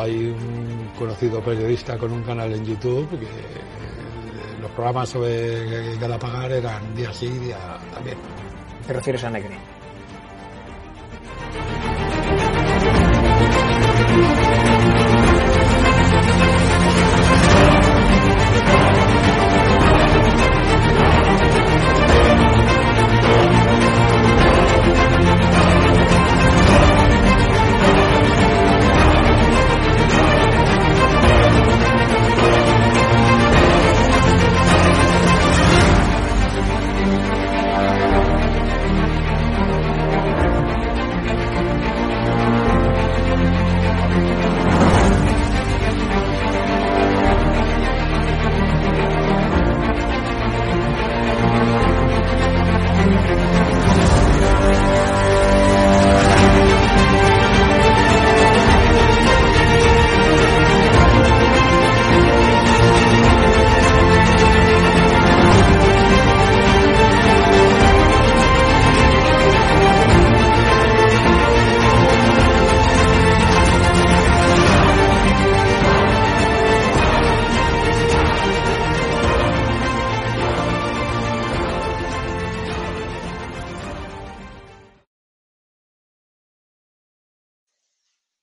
hay un conocido periodista con un canal en YouTube que los programas sobre Galapagar eran día sí, día también. ¿Te refieres a Negri?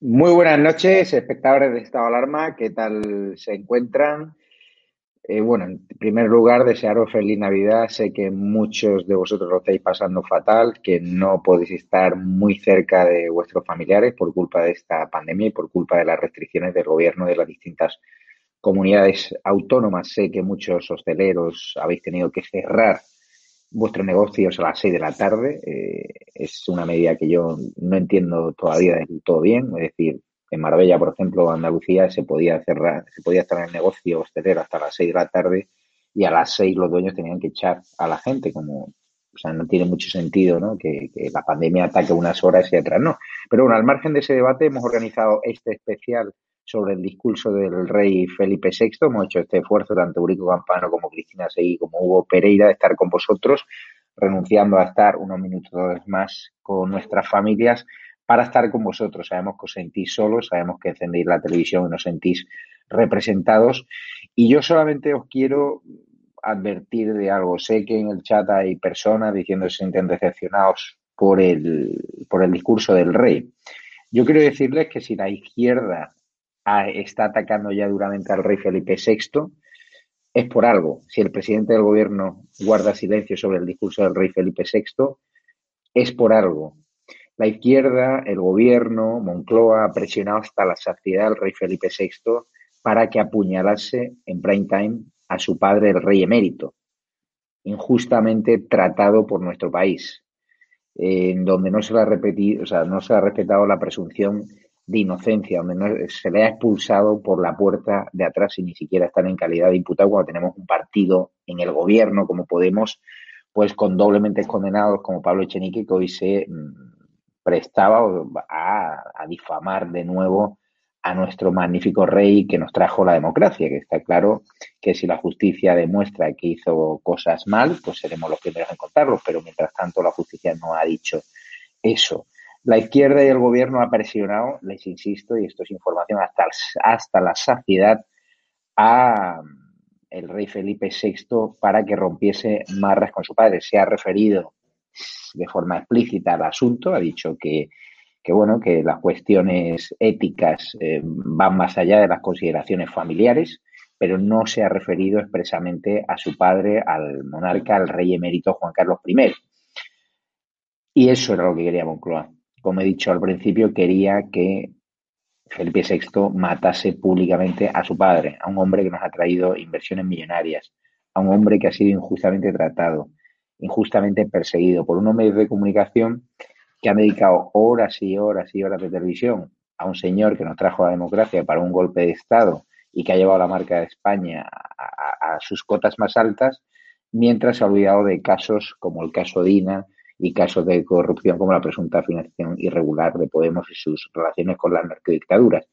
Muy buenas noches, espectadores de Estado Alarma, ¿qué tal se encuentran? Eh, bueno, en primer lugar, desearos feliz Navidad. Sé que muchos de vosotros lo estáis pasando fatal, que no podéis estar muy cerca de vuestros familiares por culpa de esta pandemia y por culpa de las restricciones del gobierno de las distintas comunidades autónomas. Sé que muchos hosteleros habéis tenido que cerrar vuestros negocios a las 6 de la tarde. Eh, es una medida que yo no entiendo todavía del todo bien. Es decir, en Marbella, por ejemplo, Andalucía, se podía cerrar, se podía estar en el negocio hostelero hasta las 6 de la tarde y a las 6 los dueños tenían que echar a la gente, como, o sea, no tiene mucho sentido, ¿no? Que, que la pandemia ataque unas horas y otras no. Pero bueno, al margen de ese debate hemos organizado este especial sobre el discurso del rey Felipe VI. Hemos hecho este esfuerzo, tanto Eurico Campano como Cristina Seguí como Hugo Pereira, de estar con vosotros, renunciando a estar unos minutos más con nuestras familias para estar con vosotros. Sabemos que os sentís solos, sabemos que encendéis la televisión y nos sentís representados. Y yo solamente os quiero advertir de algo. Sé que en el chat hay personas diciendo que se sienten decepcionados por el, por el discurso del rey. Yo quiero decirles que si la izquierda está atacando ya duramente al rey Felipe VI, es por algo. Si el presidente del gobierno guarda silencio sobre el discurso del rey Felipe VI, es por algo. La izquierda, el gobierno, Moncloa ha presionado hasta la saciedad al rey Felipe VI para que apuñalase en prime time a su padre, el rey emérito, injustamente tratado por nuestro país, en donde no se le ha repetido, o sea, no se ha respetado la presunción de inocencia, donde se le ha expulsado por la puerta de atrás y ni siquiera están en calidad de imputado cuando tenemos un partido en el gobierno como Podemos, pues con doblemente condenados como Pablo Echenique, que hoy se mm, prestaba a, a difamar de nuevo a nuestro magnífico rey que nos trajo la democracia, que está claro que si la justicia demuestra que hizo cosas mal, pues seremos los primeros en contarlo, pero mientras tanto la justicia no ha dicho eso. La izquierda y el gobierno ha presionado, les insisto, y esto es información hasta, hasta la saciedad, a el rey Felipe VI para que rompiese marras con su padre. Se ha referido de forma explícita al asunto, ha dicho que, que bueno, que las cuestiones éticas eh, van más allá de las consideraciones familiares, pero no se ha referido expresamente a su padre, al monarca, al rey emérito Juan Carlos I. Y eso era lo que quería Moncloa como he dicho al principio, quería que Felipe VI matase públicamente a su padre, a un hombre que nos ha traído inversiones millonarias, a un hombre que ha sido injustamente tratado, injustamente perseguido por unos medios de comunicación que han dedicado horas y horas y horas de televisión a un señor que nos trajo la democracia para un golpe de Estado y que ha llevado la marca de España a, sus cotas más altas, mientras se ha olvidado de casos como el caso Dina, y casos de corrupción como la presunta financiación irregular de Podemos y sus relaciones con las narcodictaduras.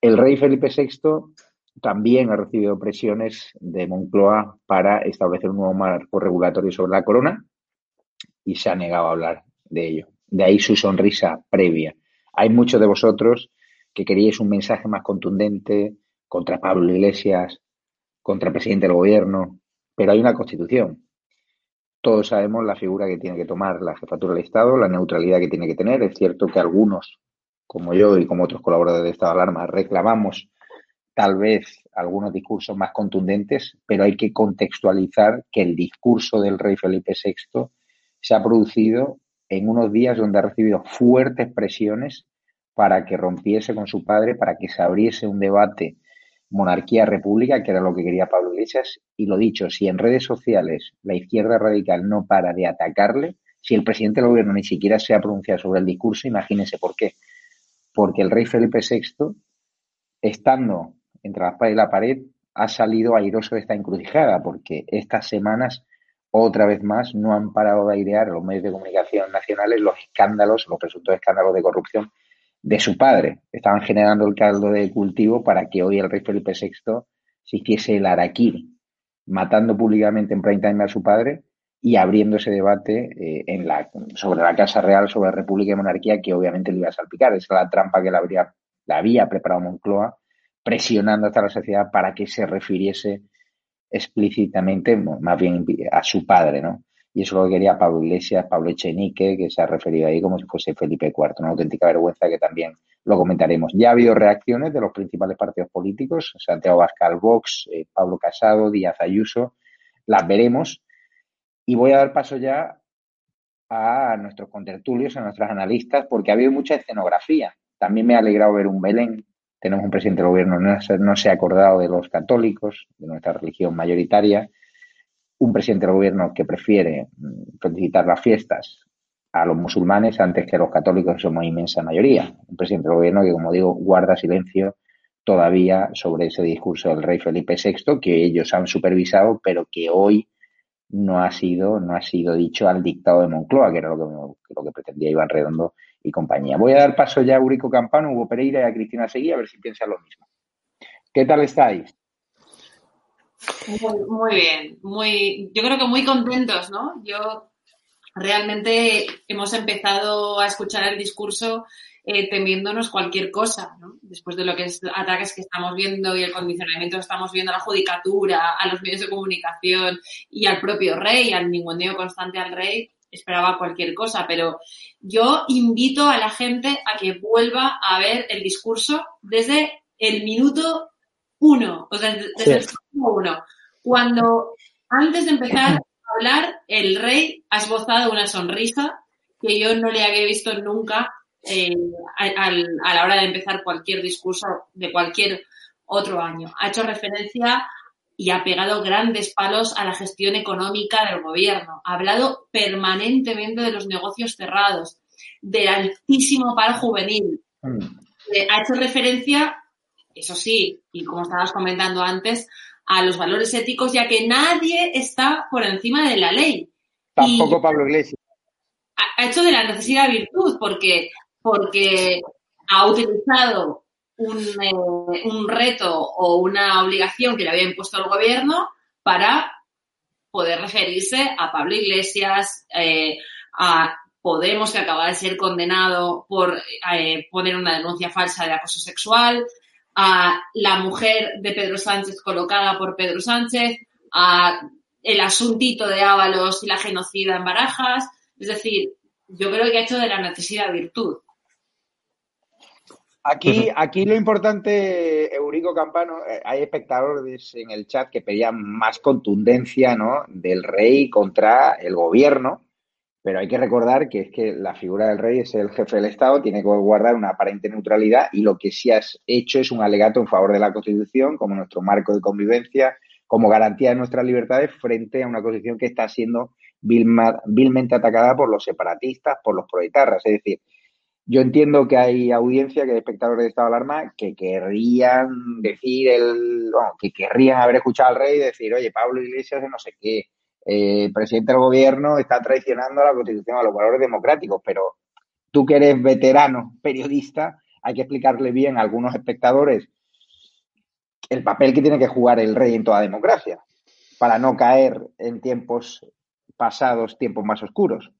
El rey Felipe VI también ha recibido presiones de Moncloa para establecer un nuevo marco regulatorio sobre la corona y se ha negado a hablar de ello. De ahí su sonrisa previa. Hay muchos de vosotros que queríais un mensaje más contundente contra Pablo Iglesias, contra el presidente del gobierno, pero hay una constitución. Todos sabemos la figura que tiene que tomar la jefatura del Estado, la neutralidad que tiene que tener. Es cierto que algunos, como yo y como otros colaboradores de Estado de Alarma, reclamamos tal vez algunos discursos más contundentes, pero hay que contextualizar que el discurso del rey Felipe VI se ha producido en unos días donde ha recibido fuertes presiones para que rompiese con su padre, para que se abriese un debate monarquía-república, que era lo que quería Pablo Iglesias. Y lo dicho, si en redes sociales la izquierda radical no para de atacarle, si el presidente del gobierno ni siquiera se ha pronunciado sobre el discurso, imagínense por qué. Porque el rey Felipe VI, estando entre la espada y la pared, ha salido airoso de esta encrucijada, porque estas semanas, otra vez más, no han parado de airear los medios de comunicación nacionales los escándalos, los presuntos escándalos de corrupción de su padre. Estaban generando el caldo de cultivo para que hoy el rey Felipe VI se hiciese el araquiri, matando públicamente en prime time a su padre y abriendo ese debate eh, en la, sobre la Casa Real, sobre la República y Monarquía, que obviamente le iba a salpicar. Esa es la trampa que le habría, la había preparado Moncloa, presionando hasta la sociedad para que se refiriese explícitamente, más bien a su padre, ¿no? Y eso lo quería Pablo Iglesias, Pablo Echenique, que se ha referido ahí como si fuese Felipe IV. Una auténtica vergüenza que también lo comentaremos. Ya ha habido reacciones de los principales partidos políticos, Santiago Bascal Vox, eh, Pablo Casado, Díaz Ayuso. Las veremos. Y voy a dar paso ya a nuestros contertulios, a nuestros analistas, porque ha habido mucha escenografía. También me ha alegrado ver un Belén. Tenemos un presidente del gobierno no no se ha acordado de los católicos, de nuestra religión mayoritaria un presidente del gobierno que prefiere mm, felicitar las fiestas a los musulmanes antes que a los católicos, que somos inmensa mayoría. Un presidente del gobierno que, como digo, guarda silencio todavía sobre ese discurso del rey Felipe VI que ellos han supervisado, pero que hoy no ha sido, no ha sido dicho al dictado de Moncloa, que era lo que, lo que pretendía Iván Redondo y compañía. Voy a dar paso ya a Eurico Campano, Hugo Pereira y a Cristina Seguí, a ver si piensan lo mismo. ¿Qué tal estáis? Muy, bien, muy, yo creo que muy contentos, ¿no? Yo realmente hemos empezado a escuchar el discurso eh, temiéndonos cualquier cosa, ¿no? Después de lo que es ataques que estamos viendo y el condicionamiento que estamos viendo a la judicatura, a los medios de comunicación y al propio rey, al ninguneo constante al rey, esperaba cualquier cosa, pero yo invito a la gente a que vuelva a ver el discurso desde el minuto uno, o sea, desde el uno. Cuando antes de empezar a hablar, el rey ha esbozado una sonrisa que yo no le había visto nunca eh, a, la hora de empezar cualquier discurso de cualquier otro año. Ha hecho referencia y ha pegado grandes palos a la gestión económica del gobierno. Ha hablado permanentemente de los negocios cerrados, del altísimo paro juvenil. Mm. Eh, ha hecho referencia eso sí, y como estabas comentando antes, a los valores éticos, ya que nadie está por encima de la ley. Tampoco Pablo Iglesias. Ha hecho de la necesidad virtud, porque, porque ha utilizado un, eh, un reto o una obligación que le había impuesto el gobierno para poder referirse a Pablo Iglesias, eh, a Podemos, que acaba de ser condenado por eh, poner una denuncia falsa de acoso sexual, a la mujer de Pedro Sánchez colocada por Pedro Sánchez, a el asuntito de Ábalos y la genocida en Barajas. Es decir, yo creo que ha hecho de la necesidad virtud. Aquí, aquí lo importante, Eurico Campano, eh, hay espectadores en el chat que pedían más contundencia ¿no? del rey contra el gobierno pero hay que recordar que es que la figura del rey es el jefe del Estado, tiene que guardar una aparente neutralidad y lo que sí has hecho es un alegato en favor de la Constitución como nuestro marco de convivencia, como garantía de nuestras libertades frente a una Constitución que está siendo vilmente atacada por los separatistas, por los proetarras. Es decir, yo entiendo que hay audiencia, que hay espectadores de estado de alarma que querrían decir el, que querrían haber escuchado al rey decir, oye, Pablo Iglesias no sé qué, el presidente del gobierno está traicionando a la Constitución, a los valores democráticos, pero tú que eres veterano periodista, hay que explicarle bien a algunos espectadores el papel que tiene que jugar el rey en toda democracia, para no caer en tiempos pasados, tiempos más oscuros.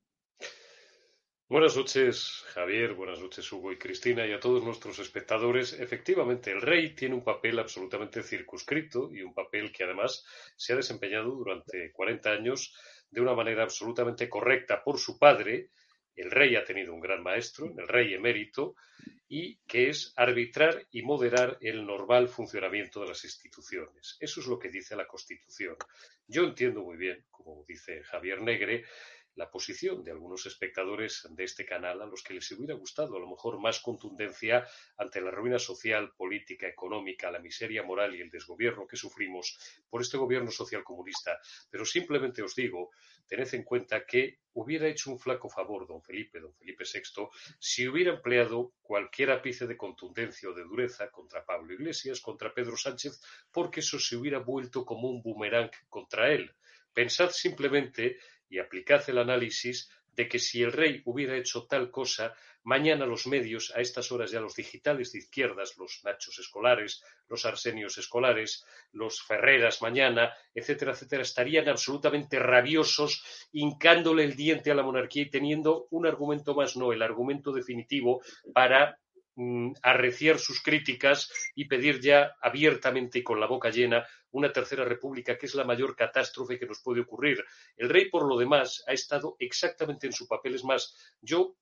Buenas noches, Javier, buenas noches, Hugo y Cristina, y a todos nuestros espectadores. Efectivamente, el rey tiene un papel absolutamente circunscrito y un papel que además se ha desempeñado durante 40 años de una manera absolutamente correcta por su padre. El rey ha tenido un gran maestro, el rey emérito, y que es arbitrar y moderar el normal funcionamiento de las instituciones. Eso es lo que dice la Constitución. Yo entiendo muy bien, como dice Javier Negre, la posición de algunos espectadores de este canal a los que les hubiera gustado a lo mejor más contundencia ante la ruina social, política, económica, la miseria moral y el desgobierno que sufrimos por este gobierno social comunista. Pero simplemente os digo, tened en cuenta que hubiera hecho un flaco favor don Felipe, don Felipe VI, si hubiera empleado cualquier ápice de contundencia o de dureza contra Pablo Iglesias, contra Pedro Sánchez, porque eso se hubiera vuelto como un boomerang contra él. Pensad simplemente y aplicad el análisis de que si el rey hubiera hecho tal cosa, mañana los medios, a estas horas ya los digitales de izquierdas, los Nachos escolares, los Arsenios escolares, los Ferreras mañana, etcétera, etcétera, estarían absolutamente rabiosos, hincándole el diente a la monarquía y teniendo un argumento más, no, el argumento definitivo para arreciar sus críticas y pedir ya abiertamente y con la boca llena una tercera república, que es la mayor catástrofe que nos puede ocurrir. El rey, por lo demás, ha estado exactamente en su papel. Es más, yo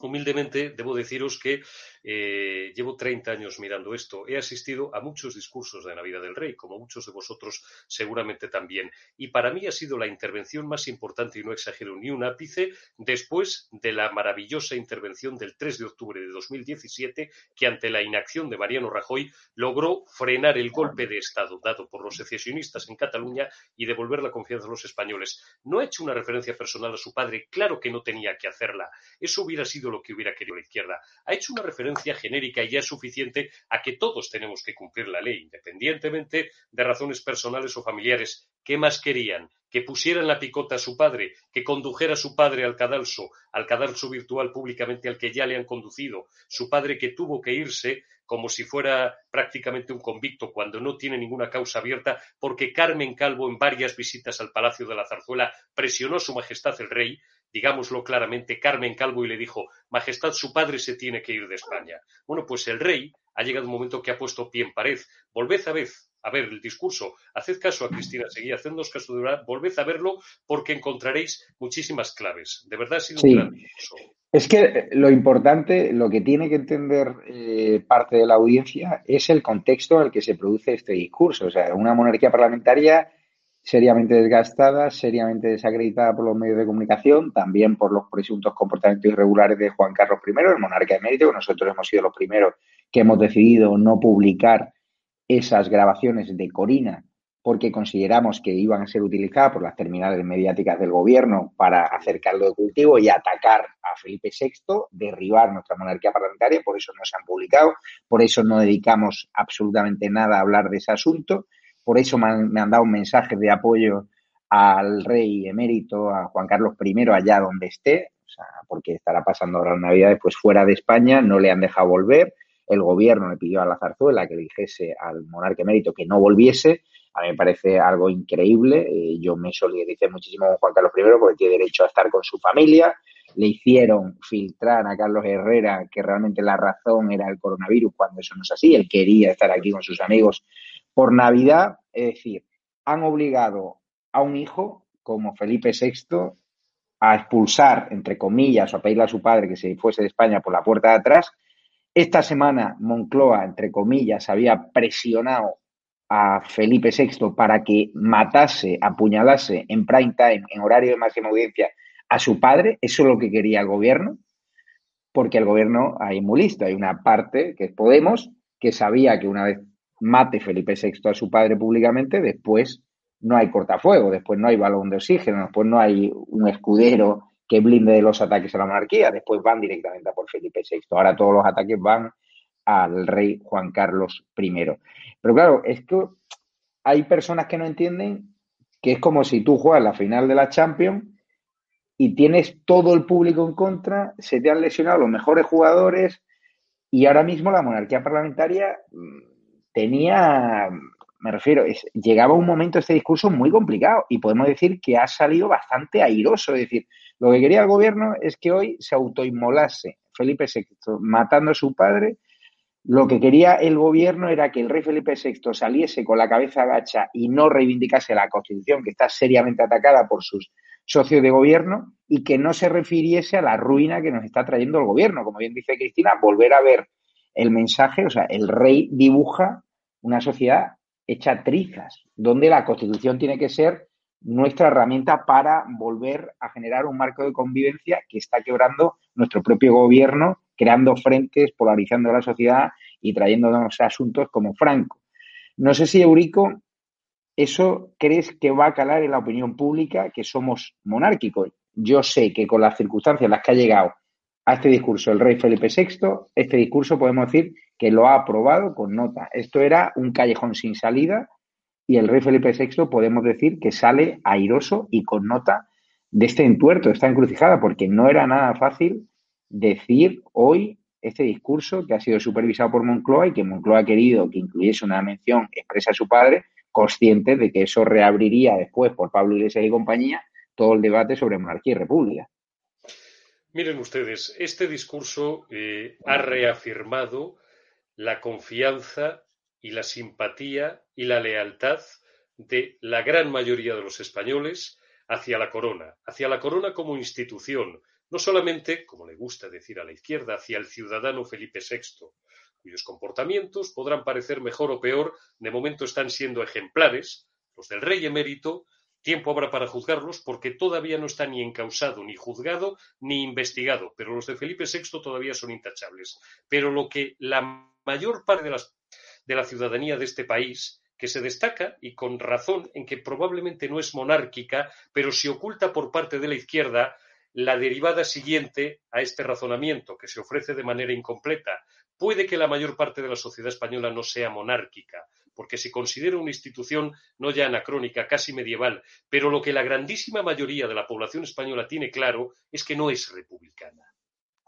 Humildemente, debo deciros que eh, llevo 30 años mirando esto. He asistido a muchos discursos de Navidad del Rey, como muchos de vosotros seguramente también. Y para mí ha sido la intervención más importante, y no exagero ni un ápice, después de la maravillosa intervención del 3 de octubre de 2017, que ante la inacción de Mariano Rajoy logró frenar el golpe de Estado dado por los secesionistas en Cataluña y devolver la confianza a los españoles. No ha hecho una referencia personal a su padre, claro que no tenía que hacerla. Eso hubiera sido lo que hubiera querido la izquierda. Ha hecho una referencia genérica y ya es suficiente a que todos tenemos que cumplir la ley, independientemente de razones personales o familiares. ¿Qué más querían? Que pusieran la picota a su padre, que condujera a su padre al cadalso, al cadalso virtual públicamente al que ya le han conducido, su padre que tuvo que irse como si fuera prácticamente un convicto cuando no tiene ninguna causa abierta, porque Carmen Calvo en varias visitas al Palacio de la Zarzuela presionó a su Majestad el Rey digámoslo claramente, Carmen Calvo y le dijo, Majestad, su padre se tiene que ir de España. Bueno, pues el rey ha llegado un momento que ha puesto pie en pared. Volved a ver, a ver el discurso, haced caso a Cristina Seguí, hacednos caso de verdad, volved a verlo porque encontraréis muchísimas claves. De verdad ha sido un gran discurso. Es que lo importante, lo que tiene que entender eh, parte de la audiencia es el contexto en el que se produce este discurso. O sea, una monarquía parlamentaria seriamente desgastada, seriamente desacreditada por los medios de comunicación, también por los presuntos comportamientos irregulares de Juan Carlos I, el monarca emérito, que nosotros hemos sido los primeros que hemos decidido no publicar esas grabaciones de Corina porque consideramos que iban a ser utilizadas por las terminales mediáticas del gobierno para hacer caldo de cultivo y atacar a Felipe VI, derribar nuestra monarquía parlamentaria, por eso no se han publicado, por eso no dedicamos absolutamente nada a hablar de ese asunto por eso me han, dado un mensaje de apoyo al rey emérito, a Juan Carlos I, allá donde esté, o sea, porque estará pasando ahora la Navidad pues fuera de España, no le han dejado volver, el gobierno le pidió a la zarzuela que dijese al monarca emérito que no volviese, a mí me parece algo increíble, eh, yo me solidaricé muchísimo con Juan Carlos I porque tiene derecho a estar con su familia, le hicieron filtrar a Carlos Herrera que realmente la razón era el coronavirus cuando eso no es así, él quería estar aquí con sus amigos por Navidad, es decir, han obligado a un hijo como Felipe VI a expulsar, entre comillas, o a pedirle a su padre que se fuese de España por la puerta de atrás. Esta semana Moncloa, entre comillas, había presionado a Felipe VI para que matase, apuñalase en prime time, en horario de máxima audiencia, a su padre. Eso es lo que quería el gobierno, porque el gobierno hay muy listo. Hay una parte, que es Podemos, que sabía que una vez mate Felipe VI a su padre públicamente, después no hay cortafuego, después no hay balón de oxígeno, después no hay un escudero que blinde de los ataques a la monarquía, después van directamente a por Felipe VI. Ahora todos los ataques van al rey Juan Carlos I. Pero claro, es que hay personas que no entienden que es como si tú juegas la final de la Champions y tienes todo el público en contra, se te han lesionado los mejores jugadores y ahora mismo la monarquía parlamentaria mm, tenía me refiero, es, llegaba un momento este discurso muy complicado y podemos decir que ha salido bastante airoso. Es decir, lo que quería el gobierno es que hoy se autoinmolase Felipe VI matando a su padre. Lo que quería el gobierno era que el rey Felipe VI saliese con la cabeza agacha y no reivindicase la Constitución, que está seriamente atacada por sus socios de gobierno, y que no se refiriese a la ruina que nos está trayendo el gobierno. Como bien dice Cristina, volver a ver el mensaje, o sea, el rey dibuja una sociedad hecha trizas, donde la Constitución tiene que ser nuestra herramienta para volver a generar un marco de convivencia que está quebrando nuestro propio gobierno, creando frentes, polarizando la sociedad y trayéndonos asuntos como Franco. No sé si, Eurico, eso crees que va a calar en la opinión pública que somos monárquicos. Yo sé que con las circunstancias en las que ha llegado a este discurso el rey Felipe VI, este discurso podemos decir que lo ha aprobado con nota. Esto era un callejón sin salida y el rey Felipe VI podemos decir que sale airoso y con nota de este entuerto, de esta encrucijada, porque no era nada fácil decir hoy este discurso que ha sido supervisado por Moncloa y que Moncloa ha querido que incluyese una mención expresa a su padre, consciente de que eso reabriría después por Pablo Iglesias y compañía todo el debate sobre monarquía y república. Miren ustedes, este discurso eh, ha reafirmado la confianza y la simpatía y la lealtad de la gran mayoría de los españoles hacia la corona, hacia la corona como institución, no solamente, como le gusta decir a la izquierda, hacia el ciudadano Felipe VI, cuyos comportamientos podrán parecer mejor o peor, de momento están siendo ejemplares, los del rey emérito, tiempo habrá para juzgarlos porque todavía no está ni encausado, ni juzgado, ni investigado, pero los de Felipe VI todavía son intachables. Pero lo que la mayor parte de, de la ciudadanía de este país que se destaca, y con razón, en que probablemente no es monárquica, pero se oculta por parte de la izquierda la derivada siguiente a este razonamiento, que se ofrece de manera incompleta. Puede que la mayor parte de la sociedad española no sea monárquica, porque se considera una institución no ya anacrónica, casi medieval, pero lo que la grandísima mayoría de la población española tiene claro es que no es republicana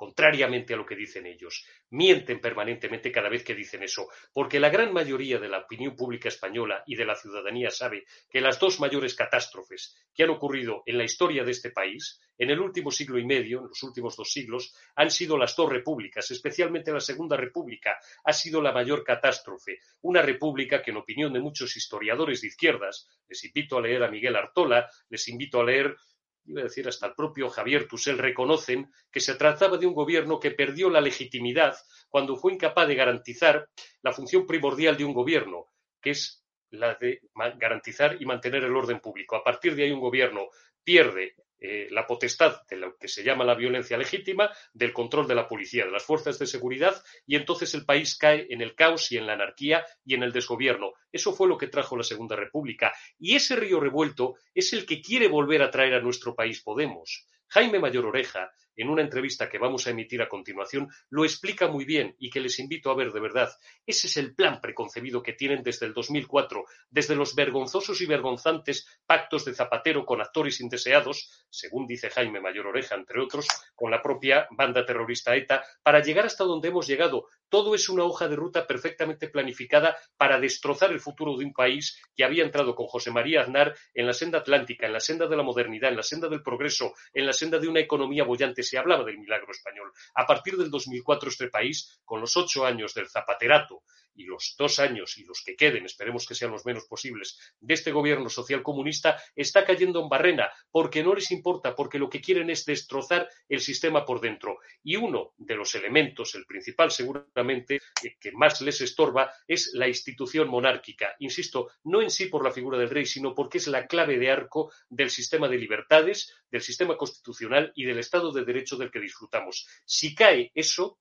contrariamente a lo que dicen ellos. Mienten permanentemente cada vez que dicen eso, porque la gran mayoría de la opinión pública española y de la ciudadanía sabe que las dos mayores catástrofes que han ocurrido en la historia de este país, en el último siglo y medio, en los últimos dos siglos, han sido las dos repúblicas, especialmente la Segunda República, ha sido la mayor catástrofe. Una república que, en opinión de muchos historiadores de izquierdas, les invito a leer a Miguel Artola, les invito a leer iba a decir hasta el propio Javier Tussell, reconocen que se trataba de un gobierno que perdió la legitimidad cuando fue incapaz de garantizar la función primordial de un gobierno, que es la de garantizar y mantener el orden público. A partir de ahí un gobierno pierde eh, la potestad de lo que se llama la violencia legítima, del control de la policía, de las fuerzas de seguridad, y entonces el país cae en el caos y en la anarquía y en el desgobierno. Eso fue lo que trajo la Segunda República. Y ese río revuelto es el que quiere volver a traer a nuestro país Podemos. Jaime Mayor Oreja en una entrevista que vamos a emitir a continuación, lo explica muy bien y que les invito a ver de verdad. Ese es el plan preconcebido que tienen desde el 2004, desde los vergonzosos y vergonzantes pactos de Zapatero con actores indeseados, según dice Jaime Mayor Oreja, entre otros, con la propia banda terrorista ETA, para llegar hasta donde hemos llegado. Todo es una hoja de ruta perfectamente planificada para destrozar el futuro de un país que había entrado con José María Aznar en la senda atlántica, en la senda de la modernidad, en la senda del progreso, en la senda de una economía bollante se hablaba del milagro español. A partir del 2004 este país, con los ocho años del zapaterato y los dos años y los que queden, esperemos que sean los menos posibles, de este gobierno social comunista, está cayendo en barrena, porque no les importa, porque lo que quieren es destrozar el sistema por dentro. Y uno de los elementos, el principal seguramente, eh, que más les estorba, es la institución monárquica. Insisto, no en sí por la figura del rey, sino porque es la clave de arco del sistema de libertades, del sistema constitucional y del Estado de Derecho del que disfrutamos. Si cae eso,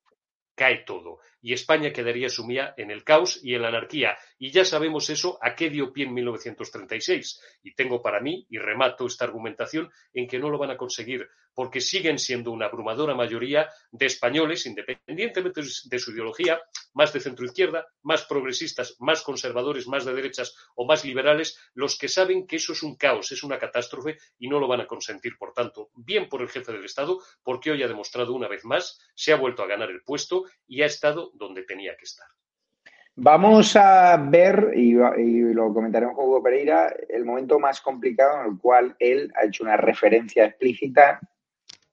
cae todo y España quedaría sumida en el caos y en la anarquía. Y ya sabemos eso a qué dio pie en 1936. Y tengo para mí, y remato esta argumentación, en que no lo van a conseguir, porque siguen siendo una abrumadora mayoría de españoles, independientemente de su ideología, más de centroizquierda, más progresistas, más conservadores, más de derechas o más liberales, los que saben que eso es un caos, es una catástrofe y no lo van a consentir. Por tanto, bien por el jefe del Estado, porque hoy ha demostrado una vez más, se ha vuelto a ganar el puesto y ha estado donde tenía que estar. Vamos a ver, y, lo comentaremos con Hugo Pereira, el momento más complicado en el cual él ha hecho una referencia explícita,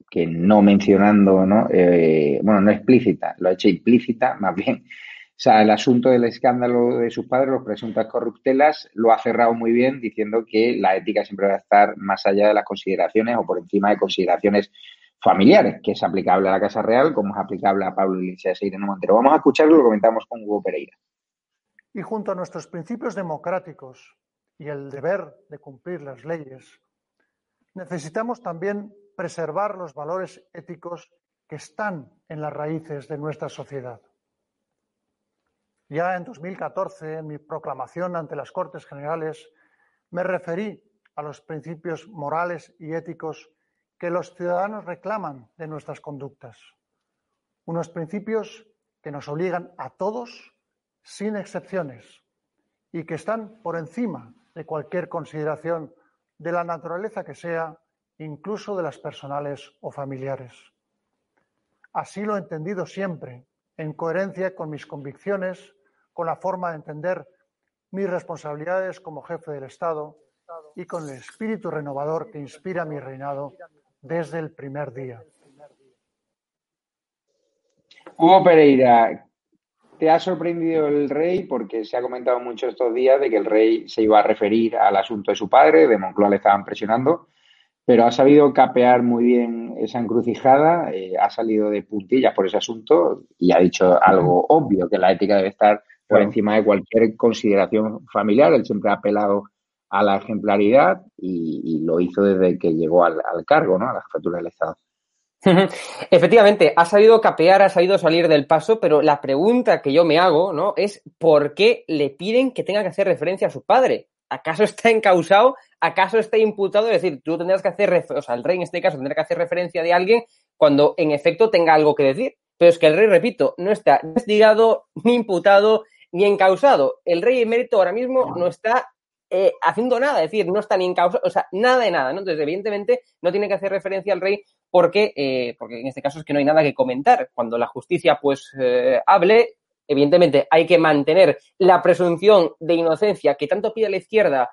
que no mencionando, ¿no? Eh, bueno, no explícita, lo ha hecho implícita, más bien. O sea, el asunto del escándalo de sus padres, los presuntas corruptelas, lo ha cerrado muy bien diciendo que la ética siempre va a estar más allá de las consideraciones o por encima de consideraciones familiares, que es aplicable a la Casa Real como es aplicable a Pablo Iglesias e Irene Montero. Vamos a escucharlo y lo comentamos con Hugo Pereira. Y junto a nuestros principios democráticos y el deber de cumplir las leyes, necesitamos también preservar los valores éticos que están en las raíces de nuestra sociedad. Ya en 2014, en mi proclamación ante las Cortes Generales, me referí a los principios morales y éticos que los ciudadanos reclaman de nuestras conductas. Unos principios que nos obligan a todos, sin excepciones, y que están por encima de cualquier consideración de la naturaleza que sea, incluso de las personales o familiares. Así lo he entendido siempre, en coherencia con mis convicciones, con la forma de entender mis responsabilidades como jefe del Estado y con el espíritu renovador que inspira mi reinado desde el primer día. Hugo Pereira, ¿te ha sorprendido el rey? Porque se ha comentado mucho estos días de que el rey se iba a referir al asunto de su padre, de Moncloa le estaban presionando, pero ha sabido capear muy bien esa encrucijada, eh, ha salido de puntillas por ese asunto y ha dicho algo obvio, que la ética debe estar por encima de cualquier consideración familiar. Él siempre ha apelado a la ejemplaridad y, lo hizo desde que llegó al, cargo, ¿no? A la jefatura del Estado. Efectivamente, ha sabido capear, ha sabido salir del paso, pero la pregunta que yo me hago, ¿no? Es ¿por qué le piden que tenga que hacer referencia a su padre? ¿Acaso está encausado? ¿Acaso está imputado? Es decir, tú tendrás que hacer, o sea, el rey en este caso tendrá que hacer referencia de alguien cuando en efecto tenga algo que decir. Pero es que el rey, repito, no está investigado, ni imputado, ni encausado. El rey emérito ahora mismo no está eh, haciendo nada, es decir, no está ni en causa, o sea, nada de nada, ¿no? Entonces, evidentemente, no tiene que hacer referencia al rey porque, eh, porque en este caso es que no hay nada que comentar. Cuando la justicia, pues, eh, hable, evidentemente hay que mantener la presunción de inocencia que tanto pide la izquierda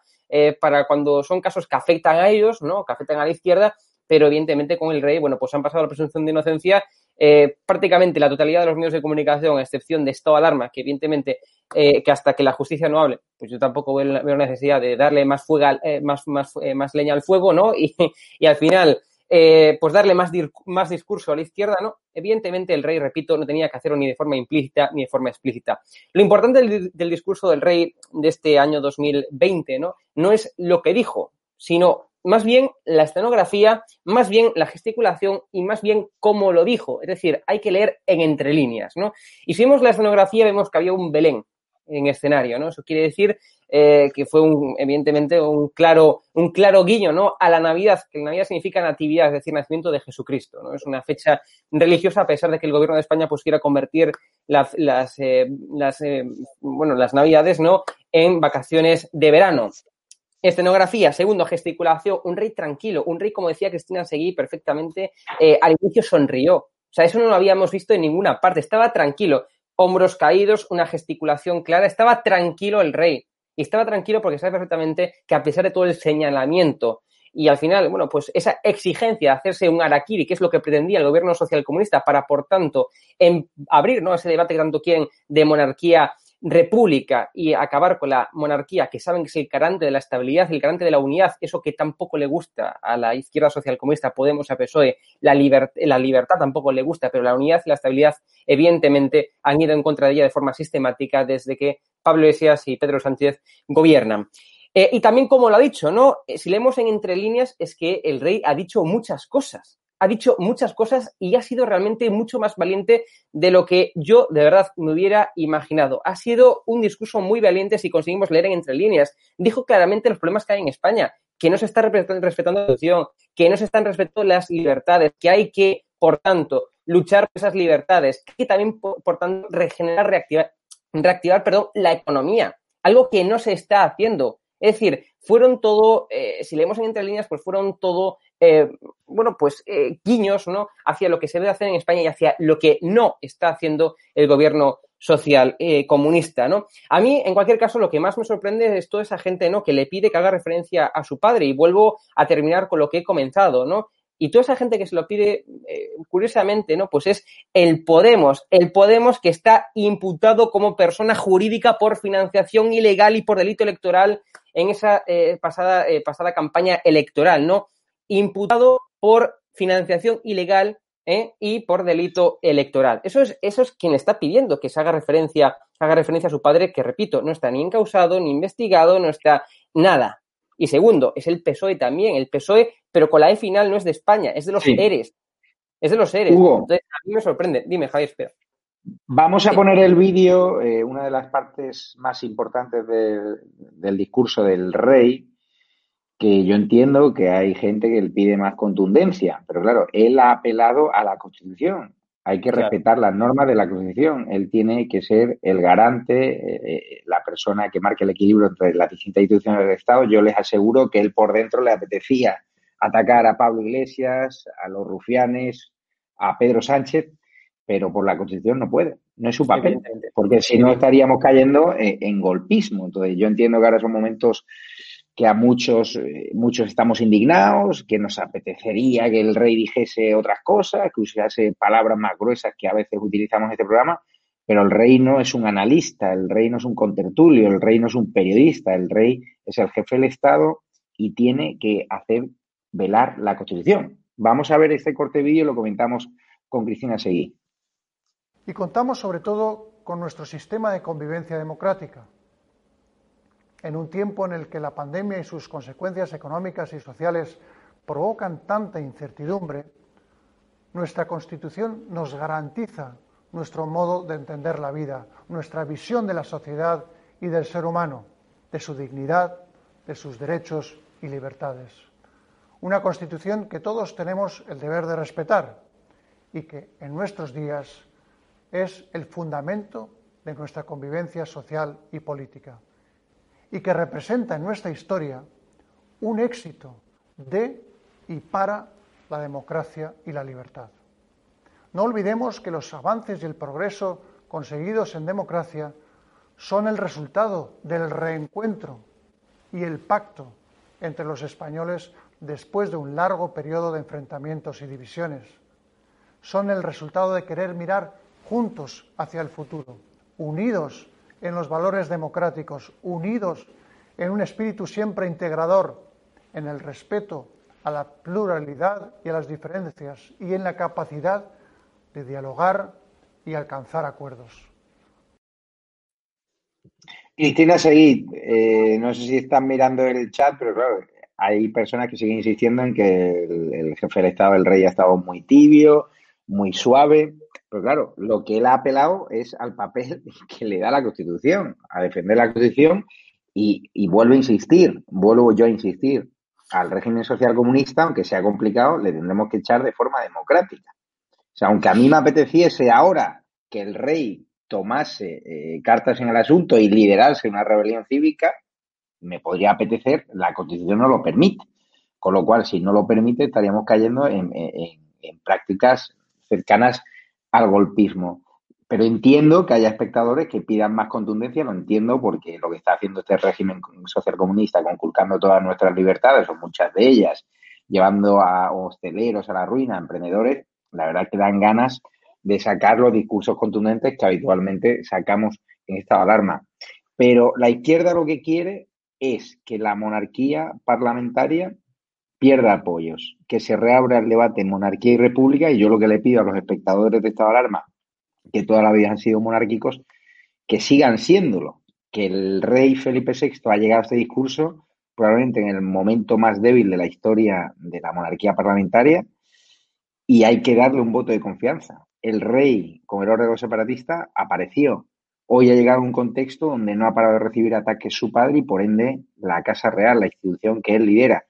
para cuando son casos que afectan a ellos, ¿no? Que afectan a la izquierda, pero evidentemente con el rey, bueno, pues han pasado la presunción de inocencia eh, prácticamente la totalidad de los medios de comunicación, a excepción de estado alarma, que evidentemente eh, que hasta que la justicia no hable, pues yo tampoco veo, veo necesidad de darle más, fuega, eh, más, más, más leña al fuego, ¿no? Y al final, pues darle más, más discurso a la izquierda, ¿no? Evidentemente el rey, repito, no tenía que hacerlo ni de forma implícita ni de forma explícita. Lo importante del, del discurso del rey de este año 2020, ¿no? No es lo que dijo, sino más bien la escenografía, más bien la gesticulación y más bien cómo lo dijo. Es decir, hay que leer en entre líneas, ¿no? Y si vemos la escenografía, vemos que había un Belén en escenario, ¿no? Eso quiere decir eh, que fue un, evidentemente un claro, un claro guiño, ¿no? A la Navidad, que la Navidad significa natividad, es decir, nacimiento de Jesucristo, ¿no? Es una fecha religiosa a pesar de que el gobierno de España pues quiera convertir las, las, eh, eh, bueno, las Navidades, ¿no? En vacaciones de verano. Escenografía, segundo, gesticulación, un rey tranquilo, un rey, como decía Cristina Seguí perfectamente, al inicio sonrió. O sea, eso no lo habíamos visto en ninguna parte, estaba tranquilo, hombros caídos, una gesticulación clara, estaba tranquilo el rey. Y estaba tranquilo porque sabe perfectamente que a pesar de todo el señalamiento y al final, bueno, pues esa exigencia de hacerse un araquiri, que es lo que pretendía el gobierno social comunista para, por tanto, en abrir ¿no? ese debate que tanto quieren de monarquía república y acabar con la monarquía, que saben que es el garante de la estabilidad, el garante de la unidad, eso que tampoco le gusta a la izquierda social comunista, Podemos, a PSOE, la, la libertad tampoco le gusta, pero la unidad y la estabilidad, evidentemente, han ido en contra de ella de forma sistemática desde que Pablo Iglesias y Pedro Sánchez gobiernan. Eh, y también, como lo ha dicho, ¿no? Eh, si leemos en entre líneas, es que el rey ha dicho muchas cosas ha dicho muchas cosas y ha sido realmente mucho más valiente de lo que yo de verdad me hubiera imaginado. Ha sido un discurso muy valiente si conseguimos leer en entre líneas. Dijo claramente los problemas que hay en España, que no se está respetando la constitución, que no se están respetando las libertades, que hay que, por tanto, luchar por esas libertades, que también, por, tanto, regenerar, reactivar, reactivar perdón, la economía, algo que no se está haciendo. Es decir, fueron todo, eh, si leemos en entre líneas, pues fueron todo eh, bueno, pues eh, guiños, ¿no? Hacia lo que se debe hacer en España y hacia lo que no está haciendo el gobierno social eh, comunista, ¿no? A mí, en cualquier caso, lo que más me sorprende es toda esa gente, ¿no? Que le pide que haga referencia a su padre y vuelvo a terminar con lo que he comenzado, ¿no? Y toda esa gente que se lo pide, eh, curiosamente, ¿no? Pues es el Podemos, el Podemos que está imputado como persona jurídica por financiación ilegal y por delito electoral en esa pasada, pasada campaña electoral, ¿no? Imputado por financiación ilegal y por delito electoral. Eso es, eso es quien está pidiendo que se haga referencia, haga referencia a su padre, que repito, no está ni encausado, ni investigado, no está nada. Y segundo, es el PSOE también. El PSOE pero con la E final no es de España, es de los ERES. Es de los ERES. Entonces, a mí me sorprende. Dime, Javier, espera. Vamos a poner el vídeo, eh, una de las partes más importantes del discurso del rey, que yo entiendo que hay gente que le pide más contundencia, pero claro, él ha apelado a la Constitución. Hay que respetar las normas de la Constitución. Él tiene que ser el garante, eh, eh, la persona que marque el equilibrio entre las distintas instituciones del Estado. Yo les aseguro que él por dentro le apetecía atacar a Pablo Iglesias, a los rufianes, a Pedro Sánchez, pero por la Constitución no puede, no es su papel, porque si no estaríamos cayendo en, golpismo. Entonces yo entiendo que ahora son momentos que a muchos, eh, muchos estamos indignados, que nos apetecería que el rey dijese otras cosas, que usase palabras más gruesas que a veces utilizamos en este programa, pero el rey no es un analista, el rey no es un contertulio, el rey no es un periodista, el rey es el jefe del Estado y tiene que hacer velar la Constitución. Vamos a ver este corte de vídeo lo comentamos con Cristina Seguí. Y contamos sobre todo con nuestro sistema de convivencia democrática. En un tiempo en el que la pandemia y sus consecuencias económicas y sociales provocan tanta incertidumbre, nuestra Constitución nos garantiza nuestro modo de entender la vida, nuestra visión de la sociedad y del ser humano, de su dignidad, de sus derechos y libertades. Una Constitución que todos tenemos el deber de respetar y que en nuestros días es el fundamento de nuestra convivencia social y política y que representa en nuestra historia un éxito de y para la democracia y la libertad. No olvidemos que los avances y el progreso conseguidos en democracia son el resultado del reencuentro y el pacto entre los españoles después de un largo periodo de enfrentamientos y divisiones. Son el resultado de querer mirar juntos hacia el futuro, unidos en los valores democráticos, unidos en un espíritu siempre integrador, en el respeto a la pluralidad y a las diferencias y en la capacidad de dialogar y alcanzar acuerdos. Cristina Seguid, eh, no sé si están mirando el chat, pero claro, hay personas que siguen insistiendo en que el, jefe del Estado, el rey, ha estado muy tibio, muy suave. Pero claro, lo que él ha apelado es al papel que le da la Constitución, a defender la Constitución y, y vuelvo a insistir, vuelvo yo a insistir, al régimen social comunista, aunque sea complicado, le tendremos que echar de forma democrática. O sea, aunque a mí me apeteciese ahora que el rey tomase eh, cartas en el asunto y liderase una rebelión cívica, me podría apetecer, la Constitución no lo permite. Con lo cual, si no lo permite, estaríamos cayendo en, prácticas cercanas al golpismo. Pero entiendo que haya espectadores que pidan más contundencia, lo entiendo, porque lo que está haciendo este régimen social comunista, conculcando todas nuestras libertades, o muchas de ellas, llevando a hosteleros a la ruina, a emprendedores, la verdad que dan ganas de sacar los discursos contundentes que habitualmente sacamos en esta alarma. Pero la izquierda lo que quiere es que la monarquía parlamentaria pierda apoyos, que se reabra el debate en monarquía y república, y yo lo que le pido a los espectadores de estado de alarma, que toda la vida han sido monárquicos, que sigan siéndolo, que el rey Felipe VI ha llegado a este discurso probablemente en el momento más débil de la historia de la monarquía parlamentaria, y hay que darle un voto de confianza. El rey, con el órgano separatista, apareció Hoy ha llegado a un contexto donde no ha parado de recibir ataques su padre y por ende la Casa Real, la institución que él lidera.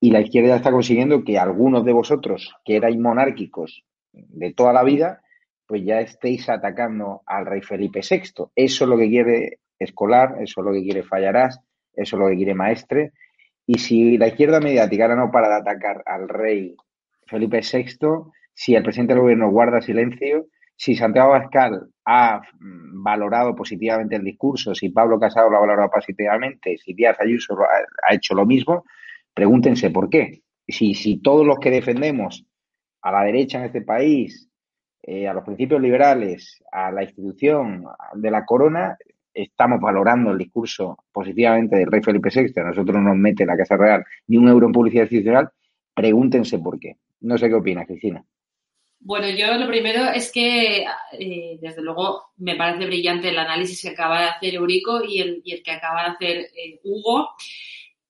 Y la izquierda está consiguiendo que algunos de vosotros que erais monárquicos de toda la vida, pues ya estéis atacando al rey Felipe VI. Eso es lo que quiere Escolar, eso es lo que quiere Fallarás, eso es lo que quiere Maestre. Y si la izquierda mediática ahora no para de atacar al rey Felipe VI, si el presidente del gobierno guarda silencio, si Santiago Abascal ha mm, valorado positivamente el discurso, si Pablo Casado lo ha valorado positivamente, si Díaz Ayuso ha, hecho lo mismo, pregúntense por qué. Si, si todos los que defendemos a la derecha en este país, eh, a los principios liberales, a la institución de la corona, estamos valorando el discurso positivamente del rey Felipe VI, a nosotros no nos mete la Casa Real ni un euro en publicidad institucional, pregúntense por qué. No sé qué opina, Cristina. Bueno, yo lo primero es que, eh, desde luego, me parece brillante el análisis que acaba de hacer Eurico y el, y el que acaba de hacer eh, Hugo.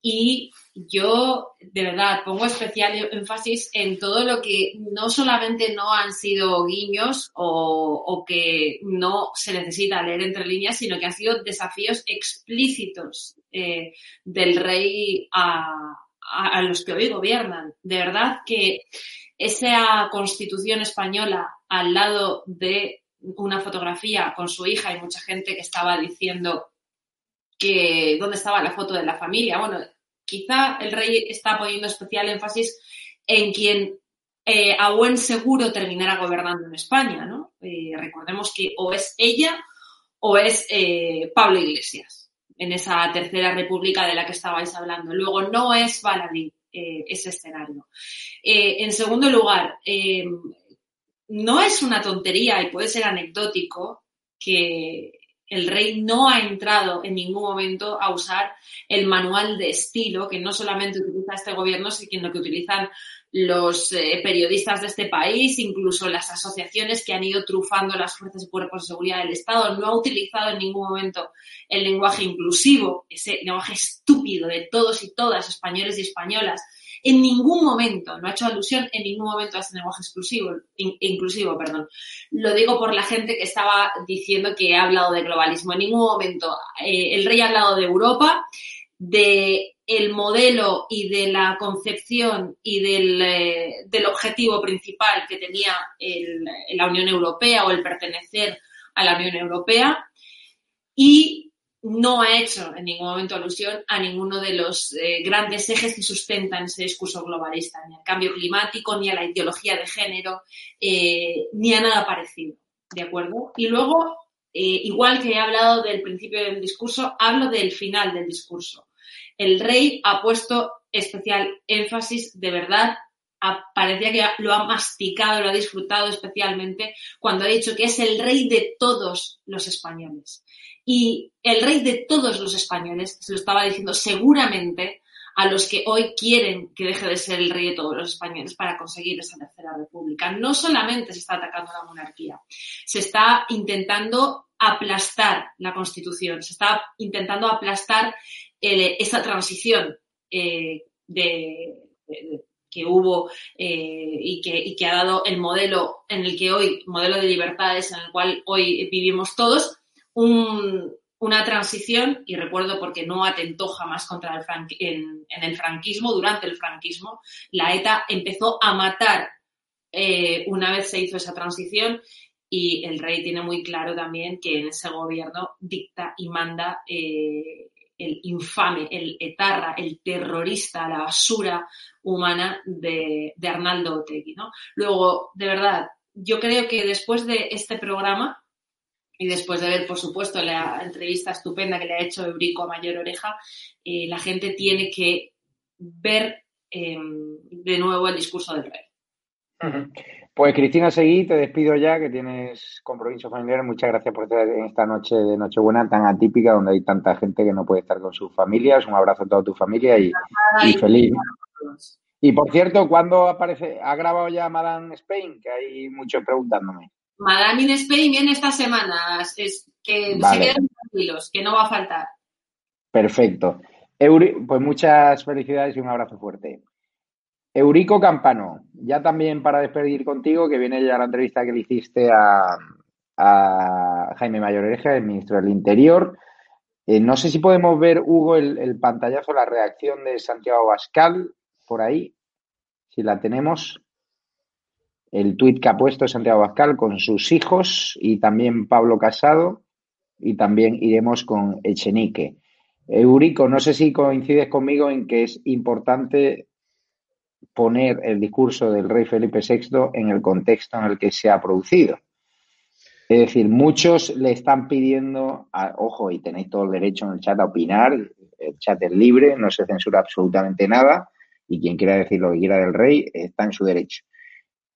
Y yo, de verdad, pongo especial énfasis en todo lo que no solamente no han sido guiños o, o que no se necesita leer entre líneas, sino que han sido desafíos explícitos eh, del rey a, a los que hoy gobiernan. De verdad que esa constitución española al lado de una fotografía con su hija y mucha gente que estaba diciendo que dónde estaba la foto de la familia. Bueno, quizá el rey está poniendo especial énfasis en quien eh, a buen seguro terminará gobernando en España, ¿no? Eh, recordemos que o es ella o es eh, Pablo Iglesias en esa tercera república de la que estabais hablando. Luego no es baladí ese escenario. En segundo lugar, no es una tontería y puede ser anecdótico que el rey no ha entrado en ningún momento a usar el manual de estilo que no solamente utiliza este gobierno, sino que utilizan los eh, periodistas de este país, incluso las asociaciones que han ido trufando las fuerzas y cuerpos de seguridad del Estado. No ha utilizado en ningún momento el lenguaje inclusivo, ese lenguaje estúpido de todos y todas, españoles y españolas. En ningún momento, no ha hecho alusión en ningún momento a ese lenguaje exclusivo, inclusivo, perdón. Lo digo por la gente que estaba diciendo que ha hablado de globalismo. En ningún momento. Eh, el rey ha hablado de Europa, de el modelo y de la concepción y del, eh, del objetivo principal que tenía la Unión Europea o el pertenecer a la Unión Europea y no ha hecho en ningún momento alusión a ninguno de los eh, grandes ejes que sustentan ese discurso globalista, ni al cambio climático, ni a la ideología de género, eh, ni a nada parecido. ¿De acuerdo? Y luego, igual que he hablado del principio del discurso, hablo del final del discurso el rey ha puesto especial énfasis, de verdad, parecía que lo ha masticado, lo ha disfrutado especialmente cuando ha dicho que es el rey de todos los españoles. Y el rey de todos los españoles, se lo estaba diciendo seguramente a los que hoy quieren que deje de ser el rey de todos los españoles para conseguir esa tercera república. No solamente se está atacando la monarquía, se está intentando aplastar la constitución, se está intentando aplastar esa transición eh, que hubo eh, y, que, y, que, ha dado el modelo en el que hoy, modelo de libertades en el cual hoy vivimos todos, un, una transición, y recuerdo porque no atentó jamás contra el en, el franquismo, durante el franquismo, la ETA empezó a matar eh, una vez se hizo esa transición y el rey tiene muy claro también que en ese gobierno dicta y manda eh, el infame, el etarra, el terrorista, la basura humana de, Arnaldo Otegui, ¿no? Luego, de verdad, yo creo que después de este programa y después de ver, por supuesto, la entrevista estupenda que le ha hecho Eurico a Mayor Oreja, eh, la gente tiene que ver em, de nuevo el discurso del rey. Pues Cristina Seguí, te despido ya, que tienes compromiso familiar. Muchas gracias por estar en esta noche de Nochebuena tan atípica, donde hay tanta gente que no puede estar con sus familias. Un abrazo a toda tu familia y, feliz. Y por cierto, ¿cuándo aparece? ¿Ha grabado ya Madame Spain? Que hay muchos preguntándome. Madame in Spain viene estas semanas. Es que se queden tranquilos, que no va a faltar. Perfecto. pues muchas felicidades y un abrazo fuerte. Eurico Campano, ya también para despedir contigo, que viene ya la entrevista que le hiciste a, Jaime Mayoreja, el ministro del Interior. Eh, no sé si podemos ver, Hugo, el, pantallazo, la reacción de Santiago Bascal por ahí, si la tenemos. El tuit que ha puesto Santiago Bascal con sus hijos y también Pablo Casado y también iremos con Echenique. Eurico, no sé si coincides conmigo en que es importante poner el discurso del rey Felipe VI en el contexto en el que se ha producido. Es decir, muchos le están pidiendo, ojo, y tenéis todo el derecho en el chat a opinar, el chat es libre, no se censura absolutamente nada, y quien quiera decir lo que quiera del rey está en su derecho.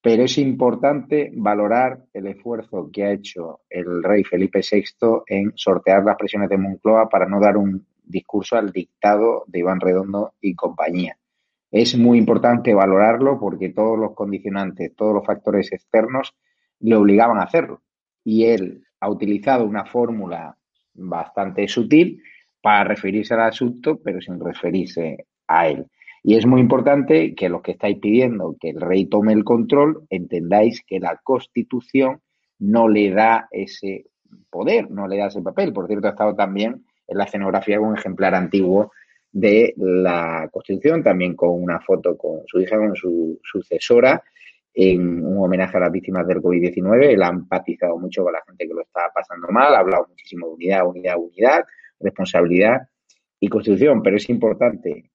Pero es importante valorar el esfuerzo que ha hecho el rey Felipe VI en sortear las presiones de Moncloa para no dar un discurso al dictado de Iván Redondo y compañía. Es muy importante valorarlo porque todos los condicionantes, todos los factores externos le obligaban a hacerlo y él ha utilizado una fórmula bastante sutil para referirse al asunto, pero sin referirse a él. Y es muy importante que los que estáis pidiendo que el rey tome el control, entendáis que la Constitución no le da ese poder, no le da ese papel. Por cierto, ha estado también en la escenografía con un ejemplar antiguo de la Constitución, también con una foto con su hija, con su sucesora, en un homenaje a las víctimas del COVID-19. Él ha empatizado mucho con la gente que lo está pasando mal, ha hablado muchísimo de unidad, unidad, unidad, responsabilidad y constitución, pero es importante.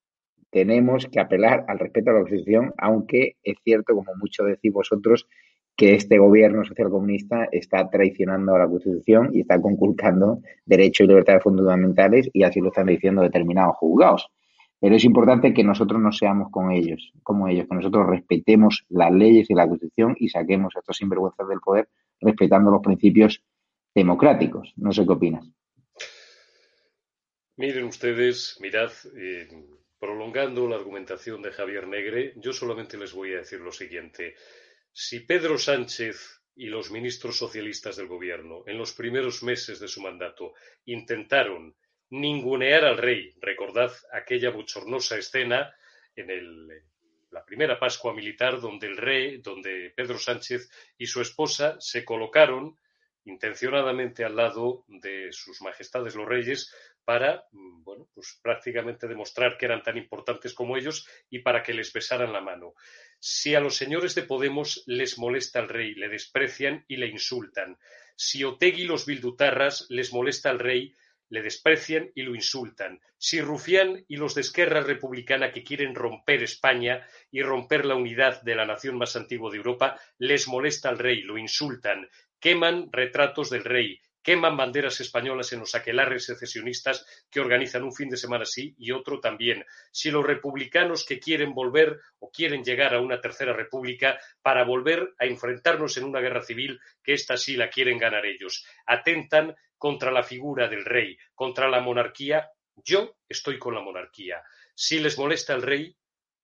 Tenemos que apelar al respeto a la Constitución, aunque es cierto, como muchos decís vosotros, que este gobierno socialcomunista está traicionando a la Constitución y está conculcando derechos y libertades fundamentales y así lo están diciendo determinados juzgados. Pero es importante que nosotros no seamos con ellos, como ellos, que nosotros respetemos las leyes y la Constitución y saquemos a estos sinvergüenzas del poder respetando los principios democráticos. No sé qué opinas. Miren ustedes, mirad, eh, prolongando la argumentación de Javier Negre, yo solamente les voy a decir lo siguiente. Si Pedro Sánchez y los ministros socialistas del gobierno, en los primeros meses de su mandato, intentaron ningunear al rey. Recordad aquella bochornosa escena en la primera Pascua militar donde el rey, donde Pedro Sánchez y su esposa se colocaron intencionadamente al lado de sus majestades los reyes para, mm, bueno, pues prácticamente demostrar que eran tan importantes como ellos y para que les besaran la mano. Si a los señores de Podemos les molesta el rey, le desprecian y le insultan. Si Otegui y los bildutarras les molesta al rey, le desprecian y lo insultan. Si Rufián y los de Esquerra Republicana que quieren romper España y romper la unidad de la nación más antigua de Europa, les molesta al rey, lo insultan, queman retratos del rey, queman banderas españolas en los aquelarres secesionistas que organizan un fin de semana sí y otro también. Si los republicanos que quieren volver o quieren llegar a una tercera república para volver a enfrentarnos en una guerra civil, que esta sí la quieren ganar ellos, atentan contra la figura del rey, contra la monarquía, yo estoy con la monarquía. Si les molesta el rey,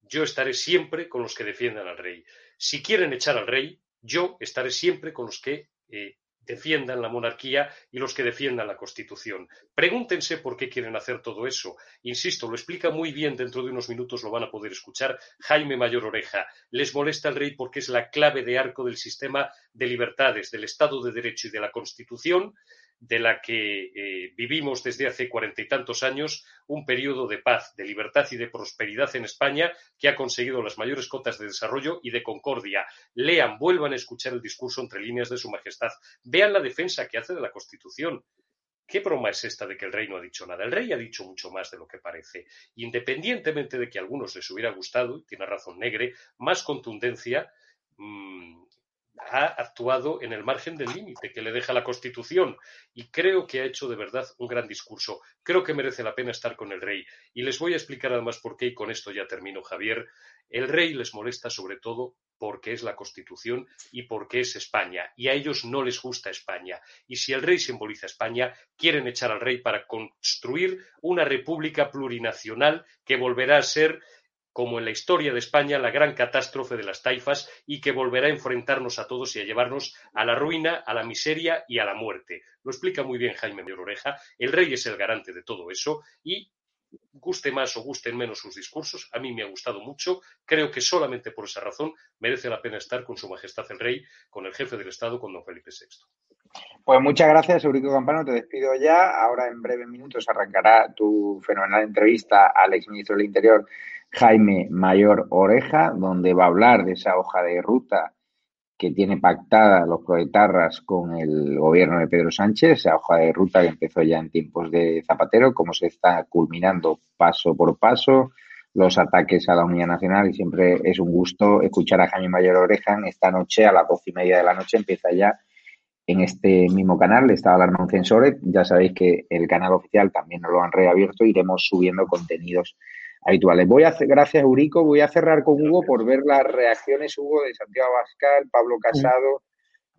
yo estaré siempre con los que defiendan al rey. Si quieren echar al rey, yo estaré siempre con los que eh, defiendan la monarquía y los que defiendan la Constitución. Pregúntense por qué quieren hacer todo eso. Insisto, lo explica muy bien, dentro de unos minutos lo van a poder escuchar Jaime Mayor Oreja. Les molesta el rey porque es la clave de arco del sistema de libertades, del Estado de Derecho y de la Constitución de la que eh, vivimos desde hace cuarenta y tantos años un periodo de paz, de libertad y de prosperidad en España que ha conseguido las mayores cotas de desarrollo y de concordia. Lean, vuelvan a escuchar el discurso entre líneas de Su Majestad. Vean la defensa que hace de la Constitución. ¿Qué broma es esta de que el rey no ha dicho nada? El rey ha dicho mucho más de lo que parece. Independientemente de que a algunos les hubiera gustado, y tiene razón Negre, más contundencia, mm, ha actuado en el margen del límite que le deja la Constitución y creo que ha hecho de verdad un gran discurso. Creo que merece la pena estar con el rey y les voy a explicar además por qué y con esto ya termino, Javier. El rey les molesta sobre todo porque es la Constitución y porque es España y a ellos no les gusta España. Y si el rey simboliza España, quieren echar al rey para construir una república plurinacional que volverá a ser como en la historia de España, la gran catástrofe de las taifas y que volverá a enfrentarnos a todos y a llevarnos a la ruina, a la miseria y a la muerte. Lo explica muy bien Jaime de Oreja. El rey es el garante de todo eso y guste más o gusten menos sus discursos, a mí me ha gustado mucho. Creo que solamente por esa razón merece la pena estar con Su Majestad el Rey, con el jefe del Estado, con don Felipe VI. Pues muchas gracias, Eurico Campano. Te despido ya. Ahora en breves minutos arrancará tu fenomenal entrevista al exministro del Interior, Jaime Mayor Oreja, donde va a hablar de esa hoja de ruta que tiene pactada los proetarras con el gobierno de Pedro Sánchez, esa hoja de ruta que empezó ya en tiempos de Zapatero, cómo se está culminando paso por paso los ataques a la Unidad Nacional y siempre es un gusto escuchar a Jaime Mayor Oreja. Esta noche, a las doce y media de la noche, empieza ya en este mismo canal, estaba Alarma un Censore. Ya sabéis que el canal oficial también nos lo han reabierto. Iremos subiendo contenidos habituales. Voy a hacer, gracias Eurico, voy a cerrar con Hugo por ver las reacciones, Hugo, de Santiago Abascal, Pablo Casado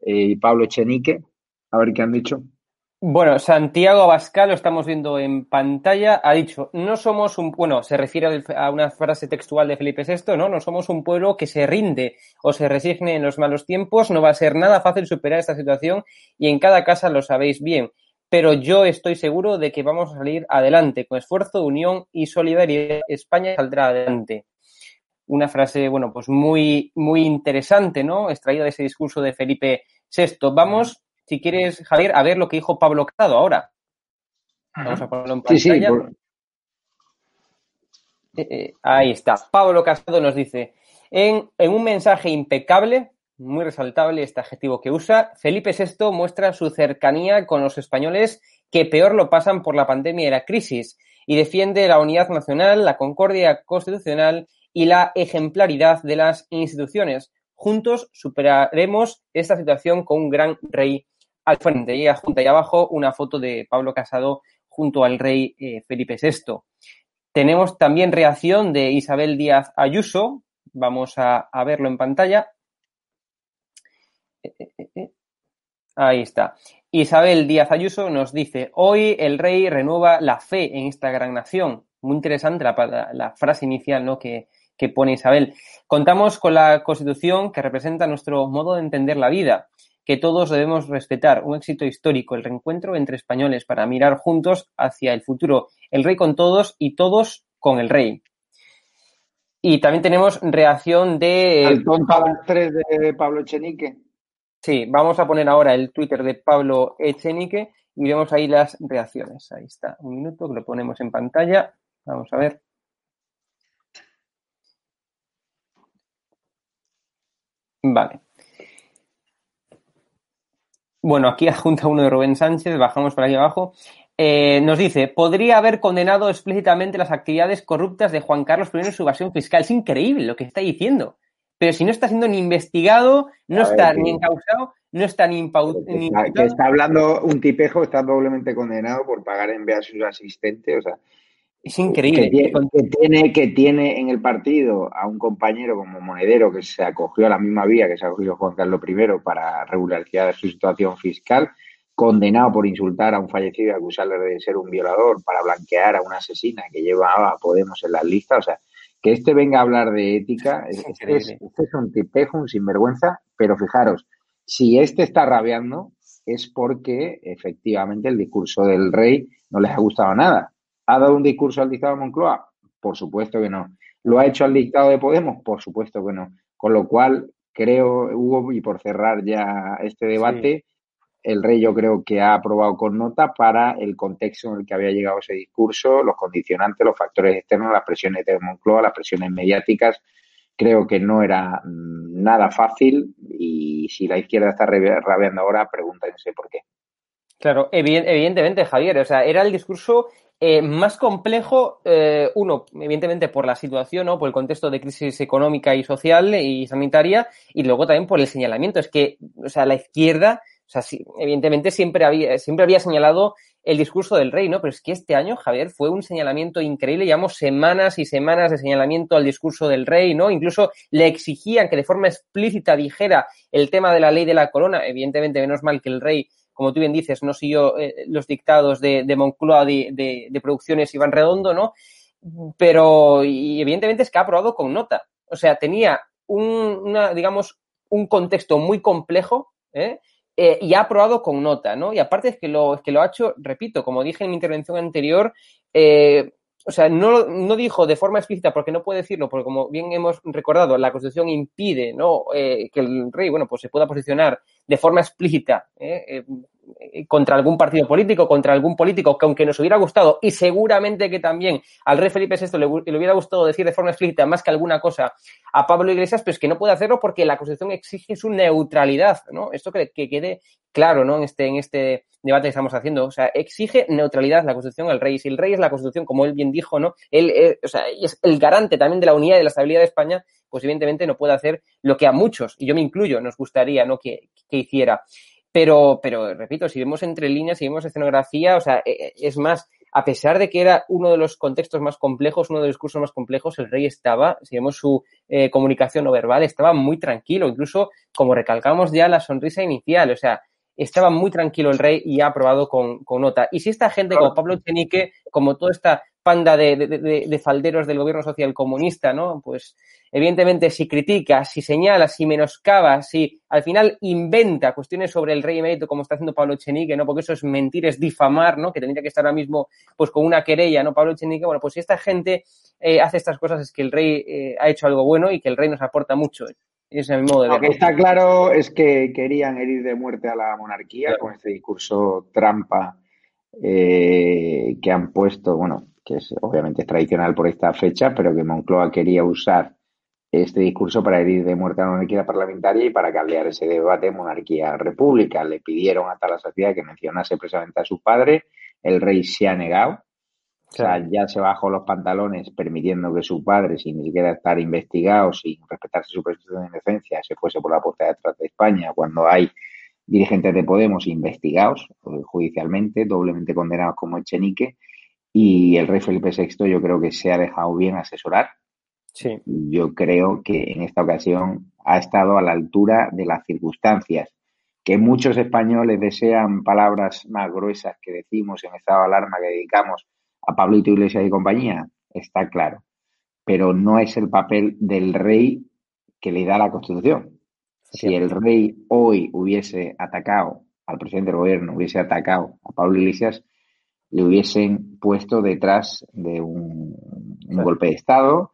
eh, y Pablo Echenique. A ver qué han dicho. Bueno, Santiago Abascal, lo estamos viendo en pantalla, ha dicho, no somos un, bueno, se refiere a una frase textual de Felipe VI, ¿no? No somos un pueblo que se rinde o se resigne en los malos tiempos, no va a ser nada fácil superar esta situación y en cada casa lo sabéis bien, pero yo estoy seguro de que vamos a salir adelante, con esfuerzo, unión y solidaridad, España saldrá adelante. Una frase, bueno, pues muy, muy interesante, ¿no? Extraída de ese discurso de Felipe VI. Vamos si quieres, Javier, a ver lo que dijo Pablo Casado ahora. Vamos a ponerlo en pantalla. Eh, eh, ahí está. Pablo Casado nos dice, en, en un mensaje impecable, muy resaltable este adjetivo que usa, Felipe VI muestra su cercanía con los españoles que peor lo pasan por la pandemia y la crisis y defiende la unidad nacional, la concordia constitucional y la ejemplaridad de las instituciones. Juntos superaremos esta situación con un gran rey al frente y junto ahí abajo una foto de Pablo Casado junto al rey eh, Felipe VI. Tenemos también reacción de Isabel Díaz Ayuso. Vamos a, verlo en pantalla. Ahí está. Isabel Díaz Ayuso nos dice, hoy el rey renueva la fe en esta gran nación. Muy interesante la, frase inicial ¿no? que, pone Isabel. Contamos con la Constitución que representa nuestro modo de entender la vida que todos debemos respetar. Un éxito histórico, el reencuentro entre españoles para mirar juntos hacia el futuro. El rey con todos y todos con el rey. Y también tenemos reacción de... 3 de Pablo Echenique. Sí, vamos a poner ahora el Twitter de Pablo Echenique y vemos ahí las reacciones. Ahí está, un minuto que lo ponemos en pantalla. Vamos a ver. Vale. Bueno, aquí adjunta uno de Rubén Sánchez, bajamos por aquí abajo. Eh, nos dice, podría haber condenado explícitamente las actividades corruptas de Juan Carlos I en su evasión fiscal. Es increíble lo que está diciendo. Pero si no está siendo ni investigado, no está ni encausado, no está ni imputado. Que está hablando un tipejo, está doblemente condenado por pagar en a sus asistentes. O sea, es increíble. Que tiene, que tiene, en el partido a un compañero como Monedero que se acogió a la misma vía que se acogió Juan Carlos I para regularizar su situación fiscal, condenado por insultar a un fallecido y acusarle de ser un violador para blanquear a una asesina que llevaba a Podemos en las listas. O sea, que este venga a hablar de ética, es, este, es, este es un tipejo, un sinvergüenza, pero fijaros, si este está rabiando es porque efectivamente el discurso del rey no les ha gustado nada ¿Ha dado un discurso al dictado de Moncloa? Por supuesto que no. ¿Lo ha hecho al dictado de Podemos? Por supuesto que no. Con lo cual, creo, Hugo, y por cerrar ya este debate, el rey yo creo que ha aprobado con nota para el contexto en el que había llegado ese discurso, los condicionantes, los factores externos, las presiones de Moncloa, las presiones mediáticas. Creo que no era mm, nada fácil y si la izquierda está rabiando ahora, pregúntense por qué. Claro, evidentemente, Javier. O sea, era el discurso eh, más complejo, eh, uno, evidentemente por la situación, ¿no? por el contexto de crisis económica y social y sanitaria, y luego también por el señalamiento. Es que, o sea, la izquierda, o sea, sí, evidentemente siempre había, siempre había señalado el discurso del rey, ¿no? Pero es que este año, Javier, fue un señalamiento increíble. Llevamos semanas y semanas de señalamiento al discurso del rey, ¿no? Incluso le exigían que de forma explícita dijera el tema de la ley de la corona. Evidentemente, menos mal que el rey como tú bien dices, no siguió eh, los dictados de, Moncloa de, de, de, producciones Iván Redondo, ¿no? Pero, y evidentemente es que ha aprobado con nota. O sea, tenía un, digamos, un contexto muy complejo, ¿eh? Eh, y ha aprobado con nota, ¿no? Y aparte es que lo, es que lo ha hecho, repito, como dije en mi intervención anterior, eh, o sea, no, no, dijo de forma explícita, porque no puede decirlo, porque como bien hemos recordado, la Constitución impide ¿no? Eh, que el rey, bueno, pues se pueda posicionar de forma explícita ¿eh? Contra algún partido político, contra algún político que aunque nos hubiera gustado, y seguramente que también al rey Felipe VI le, hubiera gustado decir de forma explícita más que alguna cosa a Pablo Iglesias, pero es que no puede hacerlo porque la Constitución exige su neutralidad, ¿no? Esto que, que quede claro, ¿no? En este, en este debate que estamos haciendo. O sea, exige neutralidad la Constitución al rey. Si el rey es la Constitución, como él bien dijo, ¿no? Él, eh, o sea, es el garante también de la unidad y de la estabilidad de España, pues evidentemente no puede hacer lo que a muchos, y yo me incluyo, nos gustaría, ¿no? Que hiciera. Pero, pero repito, si vemos entre líneas, si vemos escenografía, o sea, e, e, es más, a pesar de que era uno de los contextos más complejos, uno de los discursos más complejos, el rey estaba, si vemos su eh, comunicación no verbal, estaba muy tranquilo, incluso como recalcamos ya la sonrisa inicial, o sea, estaba muy tranquilo el rey y ha aprobado con, con nota. Y si esta gente como Pablo Chenique, como toda esta panda de, de, de, falderos del gobierno social comunista, ¿no? Pues evidentemente si critica, si señala, si menoscaba, si al final inventa cuestiones sobre el rey emérito como está haciendo Pablo Chenique, ¿no? Porque eso es mentir, es difamar, ¿no? Que tendría que estar ahora mismo pues con una querella, ¿no? Pablo Chenique, bueno, pues si esta gente eh, hace estas cosas es que el rey eh, ha hecho algo bueno y que el rey nos aporta mucho. Ese es mi modo de Lo que está claro es que querían herir de muerte a la monarquía claro. con este discurso trampa eh, que han puesto, bueno, que es obviamente es tradicional por esta fecha, pero que Moncloa quería usar este discurso para herir de muerte a la monarquía parlamentaria y para caldear ese debate monarquía-república. Le pidieron a la sociedad que mencionase precisamente a su padre, el rey se ha negado, o sea, ya se bajó los pantalones permitiendo que su padre, sin ni siquiera estar investigado, sin respetarse su presunción de inocencia, se fuese por la puerta de atrás de España cuando hay dirigentes de Podemos investigados eh, judicialmente, doblemente condenados como Echenique, y el rey Felipe VI yo creo que se ha dejado bien asesorar. Sí. Yo creo que en esta ocasión ha estado a la altura de las circunstancias. Que muchos españoles desean palabras más gruesas que decimos en estado de alarma que dedicamos a Pablito Iglesias y compañía, está claro. Pero no es el papel del rey que le da la Constitución. Si el rey hoy hubiese atacado al presidente del gobierno, hubiese atacado a Pablo Iglesias, le hubiesen puesto detrás de un, un golpe de Estado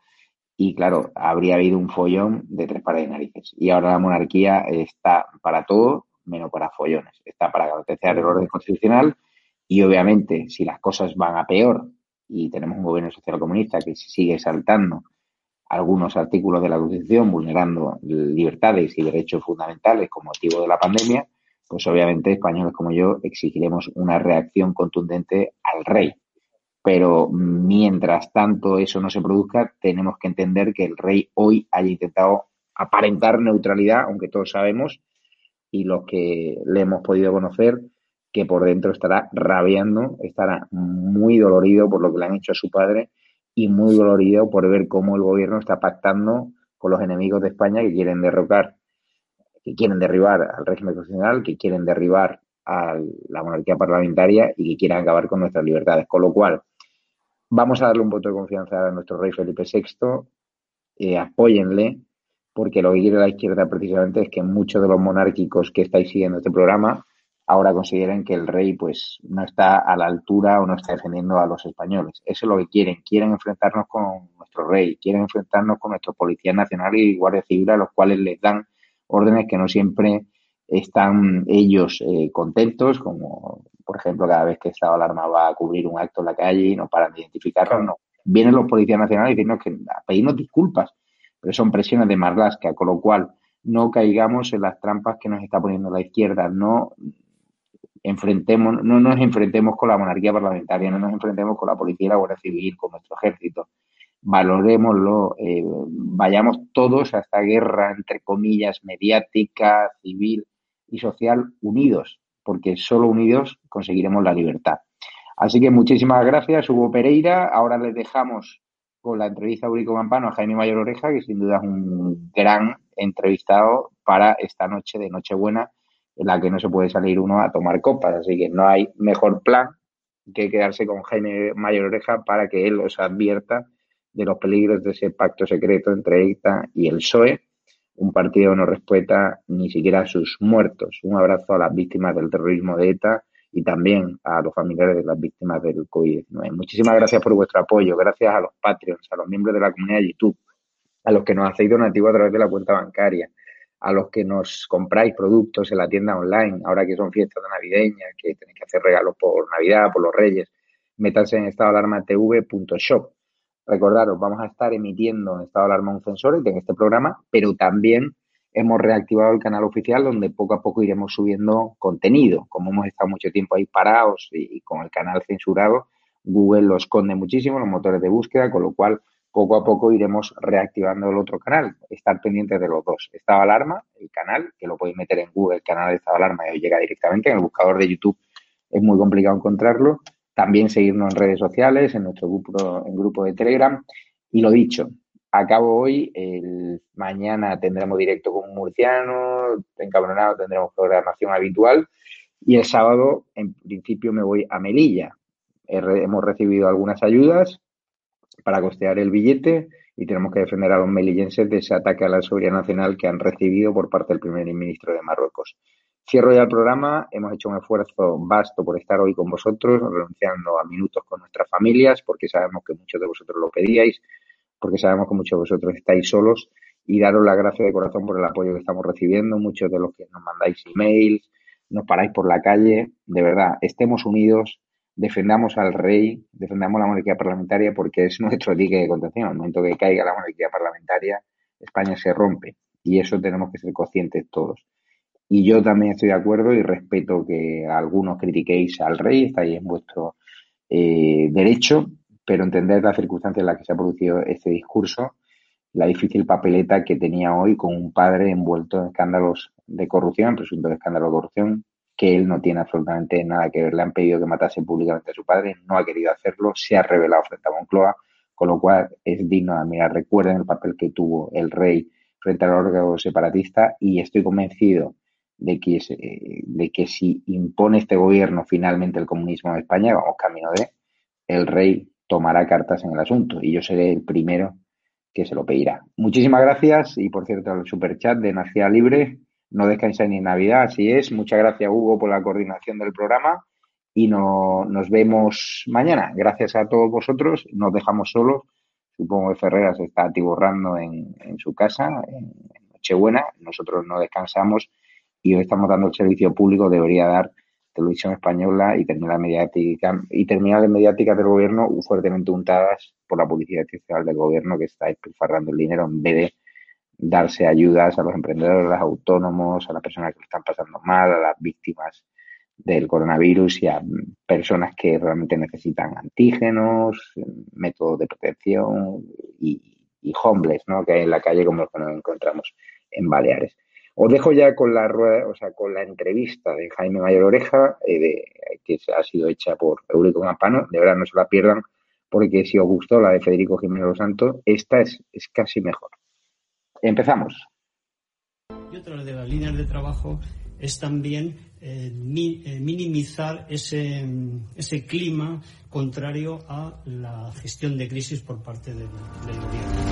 y, claro, habría habido un follón de tres pares de narices. Y ahora la monarquía está para todo menos para follones. Está para garantizar el orden constitucional y, obviamente, si las cosas van a peor y tenemos un gobierno social comunista que sigue saltando algunos artículos de la Constitución, vulnerando libertades y derechos fundamentales con motivo de la pandemia, pues obviamente españoles como yo exigiremos una reacción contundente al rey. Pero mientras tanto eso no se produzca, tenemos que entender que el rey hoy haya intentado aparentar neutralidad, aunque todos sabemos, y los que le hemos podido conocer, que por dentro estará rabiando, estará muy dolorido por lo que le han hecho a su padre y muy dolorido por ver cómo el gobierno está pactando con los enemigos de España que quieren derrocar que quieren derribar al régimen constitucional, que quieren derribar a la monarquía parlamentaria y que quieren acabar con nuestras libertades. Con lo cual, vamos a darle un voto de confianza a nuestro rey Felipe VI, eh, apóyenle, porque lo que quiere la izquierda precisamente es que muchos de los monárquicos que estáis siguiendo este programa ahora consideren que el rey pues no está a la altura o no está defendiendo a los españoles. Eso es lo que quieren. Quieren enfrentarnos con nuestro rey, quieren enfrentarnos con nuestros policías nacionales y guardias civiles a los cuales les dan órdenes que no siempre están ellos eh, contentos, como por ejemplo cada vez que Estado Alarma va a cubrir un acto en la calle y no paran de identificarlo, no. Vienen los policías nacionales diciendo que a pedirnos disculpas, pero son presiones de Marlaska, con lo cual no caigamos en las trampas que nos está poniendo la izquierda, no enfrentemos, no nos enfrentemos con la monarquía parlamentaria, no nos enfrentemos con la policía y la Guardia Civil, con nuestro ejército valorémoslo, eh, vayamos todos a esta guerra, entre comillas, mediática, civil y social, unidos, porque solo unidos conseguiremos la libertad. Así que muchísimas gracias, Hugo Pereira. Ahora les dejamos con la entrevista a Urico Campano a Jaime Mayor Oreja, que sin duda es un gran entrevistado para esta noche de Nochebuena, en la que no se puede salir uno a tomar copas. Así que no hay mejor plan que quedarse con Jaime Mayor Oreja para que él os advierta de los peligros de ese pacto secreto entre ETA y el PSOE. Un partido no respeta ni siquiera a sus muertos. Un abrazo a las víctimas del terrorismo de ETA y también a los familiares de las víctimas del COVID-19. Muchísimas gracias por vuestro apoyo. Gracias a los Patreons, a los miembros de la comunidad de YouTube, a los que nos hacéis donativo a través de la cuenta bancaria, a los que nos compráis productos en la tienda online, ahora que son fiestas navideñas, que tenéis que hacer regalos por Navidad, por los Reyes. Métanse en estadoalarmatv.shop Recordaros, vamos a estar emitiendo en estado de alarma un censor en este programa, pero también hemos reactivado el canal oficial donde poco a poco iremos subiendo contenido. Como hemos estado mucho tiempo ahí parados y, con el canal censurado, Google lo esconde muchísimo, los motores de búsqueda, con lo cual poco a poco iremos reactivando el otro canal, estar pendientes de los dos. Estado alarma, el canal, que lo podéis meter en Google, el canal de estado alarma y os llega directamente. En el buscador de YouTube es muy complicado encontrarlo. También seguirnos en redes sociales, en nuestro grupo, en grupo de Telegram. Y lo dicho, acabo hoy, el mañana tendremos directo con un murciano, encabronado tendremos programación habitual y el sábado en principio me voy a Melilla. Hemos recibido algunas ayudas, para costear el billete y tenemos que defender a los melillenses de ese ataque a la seguridad nacional que han recibido por parte del primer ministro de Marruecos. Cierro ya el programa. Hemos hecho un esfuerzo vasto por estar hoy con vosotros, renunciando a minutos con nuestras familias, porque sabemos que muchos de vosotros lo pedíais, porque sabemos que muchos de vosotros estáis solos y daros la gracia de corazón por el apoyo que estamos recibiendo. Muchos de los que nos mandáis emails, nos paráis por la calle. De verdad, estemos unidos, defendamos al rey, defendamos la monarquía parlamentaria porque es nuestro dique de contención. Al momento que caiga la monarquía parlamentaria, España se rompe y eso tenemos que ser conscientes todos. Y yo también estoy de acuerdo y respeto que algunos critiquéis al rey, está ahí en vuestro eh, derecho, pero entender las circunstancias en las que se ha producido este discurso, la difícil papeleta que tenía hoy con un padre envuelto en escándalos de corrupción, presunto escándalo de corrupción, que él no tiene absolutamente nada que ver. Le han pedido que matase públicamente a su padre, no ha querido hacerlo, se ha revelado frente a Moncloa, con lo cual es digno de admirar. Recuerden el papel que tuvo el rey frente al órgano separatista y estoy convencido de que, de que si impone este gobierno finalmente el comunismo en España, vamos camino de, el rey tomará cartas en el asunto y yo seré el primero que se lo pedirá. Muchísimas gracias y por cierto el superchat de Energía Libre no descansa ni Navidad, así es. Muchas gracias, Hugo, por la coordinación del programa y no, nos vemos mañana. Gracias a todos vosotros. Nos dejamos solos. Supongo que Ferreras está atiborrando en, en su casa, en, Nochebuena. Nosotros no descansamos y hoy estamos dando el servicio público. Debería dar televisión española y terminar mediática y terminales mediáticas del gobierno fuertemente untadas por la publicidad institucional del gobierno que está despilfarrando el dinero en vez de darse ayudas a los emprendedores, a los autónomos, a las personas que lo están pasando mal, a las víctimas del coronavirus y a personas que realmente necesitan antígenos, métodos de protección y, y homeless, ¿no? Que hay en la calle como los que nos encontramos en Baleares. Os dejo ya con la rueda, o sea, con la entrevista de Jaime Mayor Oreja, eh, de, que ha sido hecha por Eurico Campano. De verdad, no se la pierdan, porque si os gustó la de Federico Jiménez Los Santos, esta es, casi mejor. Empezamos. Y otra de las líneas de trabajo es también eh, mi, eh, minimizar ese, ese, clima contrario a la gestión de crisis por parte del gobierno.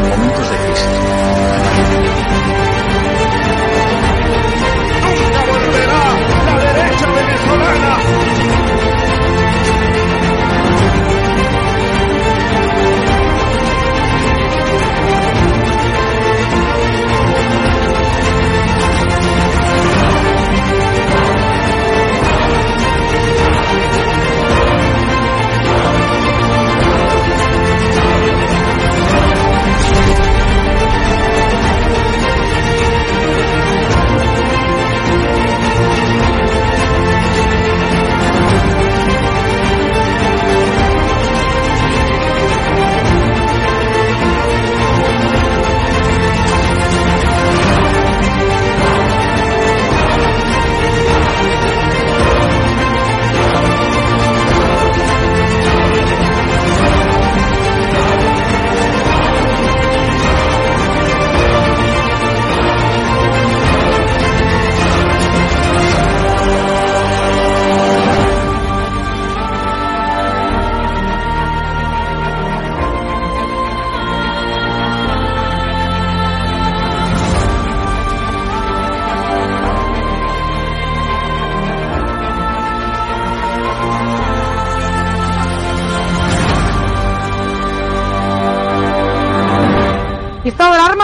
momentos de crisis.